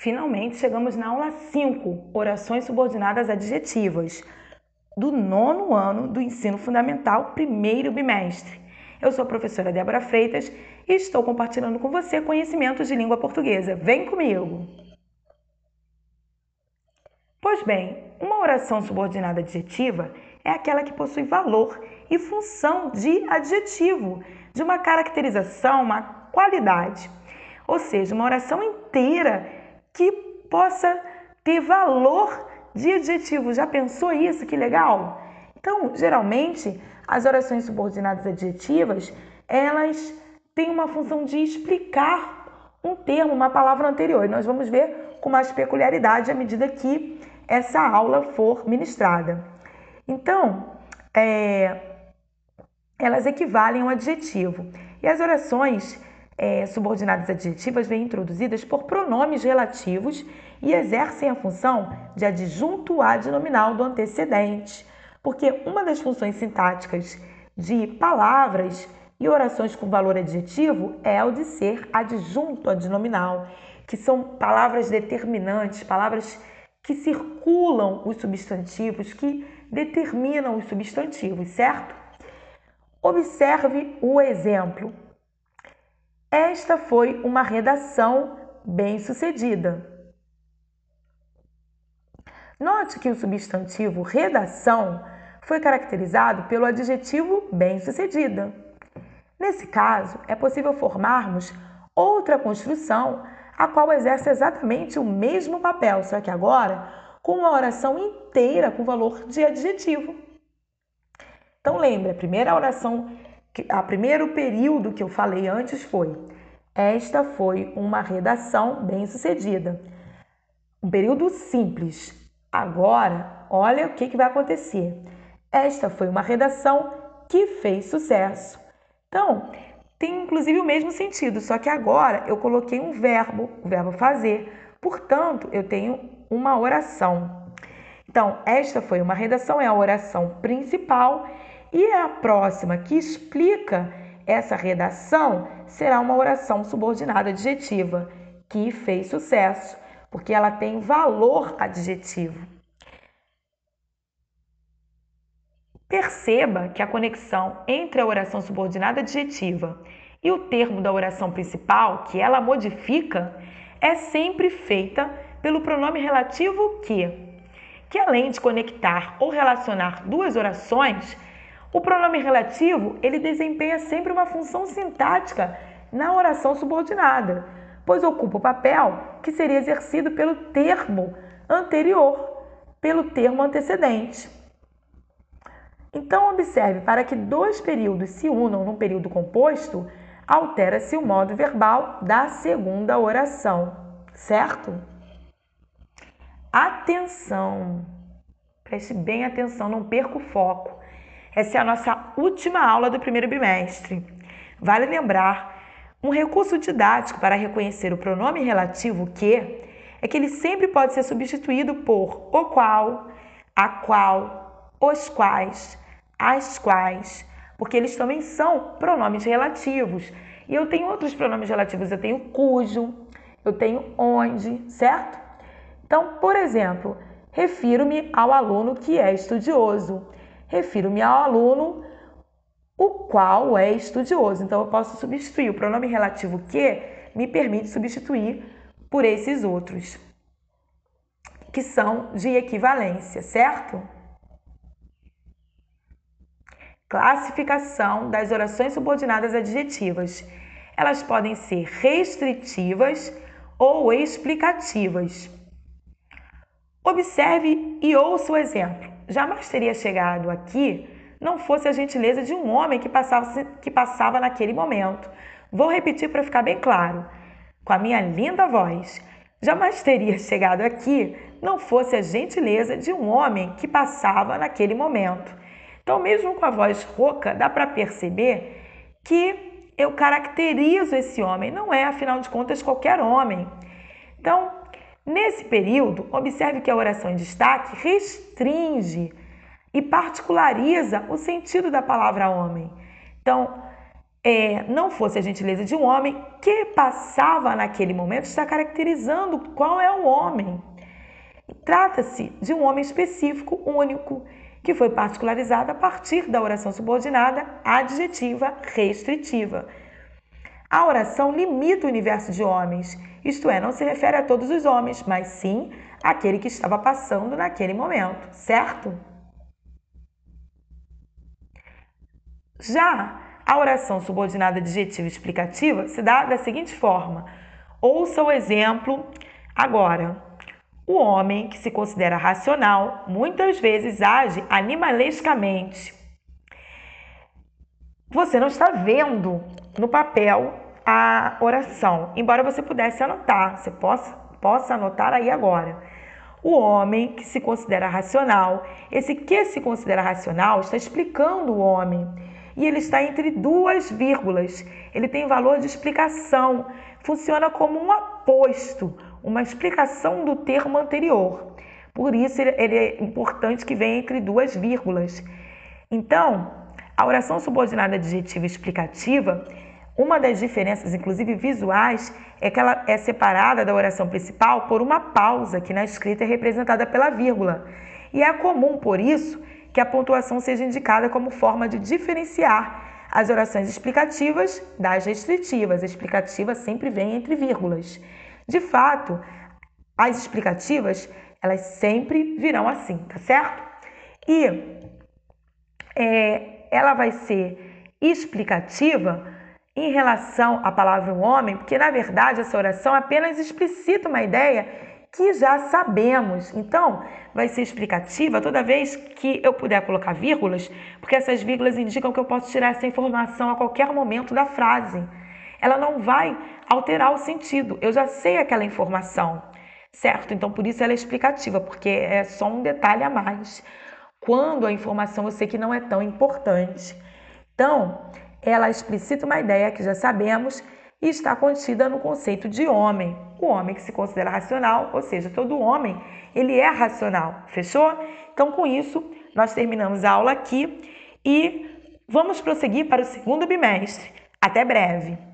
Finalmente chegamos na aula 5, orações subordinadas adjetivas, do nono ano do ensino fundamental, primeiro bimestre. Eu sou a professora Débora Freitas e estou compartilhando com você conhecimentos de língua portuguesa. Vem comigo! Pois bem, uma oração subordinada adjetiva é aquela que possui valor e função de adjetivo, de uma caracterização, uma qualidade. Ou seja, uma oração inteira que possa ter valor de adjetivo. Já pensou isso? Que legal! Então, geralmente, as orações subordinadas adjetivas, elas têm uma função de explicar um termo, uma palavra anterior. E nós vamos ver com mais peculiaridade à medida que essa aula for ministrada. Então, é, elas equivalem ao adjetivo. E as orações é, subordinadas adjetivas vêm introduzidas por pronomes relativos e exercem a função de adjunto adnominal do antecedente, porque uma das funções sintáticas de palavras e orações com valor adjetivo é o de ser adjunto adnominal, que são palavras determinantes, palavras que circulam os substantivos, que determinam os substantivos, certo? Observe o exemplo. Esta foi uma redação bem-sucedida. Note que o substantivo redação foi caracterizado pelo adjetivo bem-sucedida. Nesse caso, é possível formarmos outra construção a qual exerce exatamente o mesmo papel, só que agora com uma oração inteira com valor de adjetivo. Então lembre, a primeira oração a primeiro período que eu falei antes foi: esta foi uma redação bem sucedida. Um período simples. Agora, olha o que, que vai acontecer. Esta foi uma redação que fez sucesso. Então, tem inclusive o mesmo sentido, só que agora eu coloquei um verbo, o verbo fazer. Portanto, eu tenho uma oração. Então, esta foi uma redação, é a oração principal e a próxima que explica essa redação será uma oração subordinada adjetiva, que fez sucesso, porque ela tem valor adjetivo. Perceba que a conexão entre a oração subordinada adjetiva e o termo da oração principal, que ela modifica, é sempre feita pelo pronome relativo que, que além de conectar ou relacionar duas orações, o pronome relativo, ele desempenha sempre uma função sintática na oração subordinada, pois ocupa o papel que seria exercido pelo termo anterior, pelo termo antecedente. Então, observe, para que dois períodos se unam num período composto, altera-se o modo verbal da segunda oração, certo? Atenção! Preste bem atenção, não perca o foco. Essa é a nossa última aula do primeiro bimestre. Vale lembrar, um recurso didático para reconhecer o pronome relativo que é que ele sempre pode ser substituído por o qual, a qual, os quais, as quais, porque eles também são pronomes relativos. E eu tenho outros pronomes relativos, eu tenho cujo, eu tenho onde, certo? Então, por exemplo, refiro-me ao aluno que é estudioso refiro-me ao aluno o qual é estudioso. Então, eu posso substituir o pronome relativo que me permite substituir por esses outros, que são de equivalência, certo? Classificação das orações subordinadas adjetivas. Elas podem ser restritivas ou explicativas. Observe e ouça o exemplo jamais teria chegado aqui não fosse a gentileza de um homem que passava, que passava naquele momento. Vou repetir para ficar bem claro, com a minha linda voz. Jamais teria chegado aqui não fosse a gentileza de um homem que passava naquele momento. Então, mesmo com a voz rouca, dá para perceber que eu caracterizo esse homem, não é, afinal de contas, qualquer homem. Então, Nesse período, observe que a oração em destaque restringe e particulariza o sentido da palavra homem. Então, é, não fosse a gentileza de um homem que passava naquele momento, está caracterizando qual é o homem. Trata-se de um homem específico, único, que foi particularizado a partir da oração subordinada adjetiva restritiva. A oração limita o universo de homens, isto é, não se refere a todos os homens, mas sim àquele que estava passando naquele momento, certo? Já a oração subordinada adjetiva explicativa se dá da seguinte forma: ouça o exemplo agora. O homem que se considera racional muitas vezes age animalescamente. Você não está vendo no papel a oração, embora você pudesse anotar, você possa, possa anotar aí agora. O homem que se considera racional, esse que se considera racional está explicando o homem e ele está entre duas vírgulas. Ele tem valor de explicação, funciona como um aposto, uma explicação do termo anterior. Por isso, ele é importante que venha entre duas vírgulas. Então, a oração subordinada adjetiva explicativa, uma das diferenças, inclusive visuais, é que ela é separada da oração principal por uma pausa, que na escrita é representada pela vírgula. E é comum, por isso, que a pontuação seja indicada como forma de diferenciar as orações explicativas das restritivas. A explicativa sempre vem entre vírgulas. De fato, as explicativas, elas sempre virão assim, tá certo? E é, ela vai ser explicativa em relação à palavra homem, porque na verdade essa oração apenas explicita uma ideia que já sabemos. Então, vai ser explicativa toda vez que eu puder colocar vírgulas, porque essas vírgulas indicam que eu posso tirar essa informação a qualquer momento da frase. Ela não vai alterar o sentido. Eu já sei aquela informação, certo? Então, por isso ela é explicativa, porque é só um detalhe a mais. Quando a informação eu sei que não é tão importante. Então, ela explicita uma ideia que já sabemos e está contida no conceito de homem. O homem que se considera racional, ou seja, todo homem, ele é racional. Fechou? Então, com isso, nós terminamos a aula aqui e vamos prosseguir para o segundo bimestre. Até breve!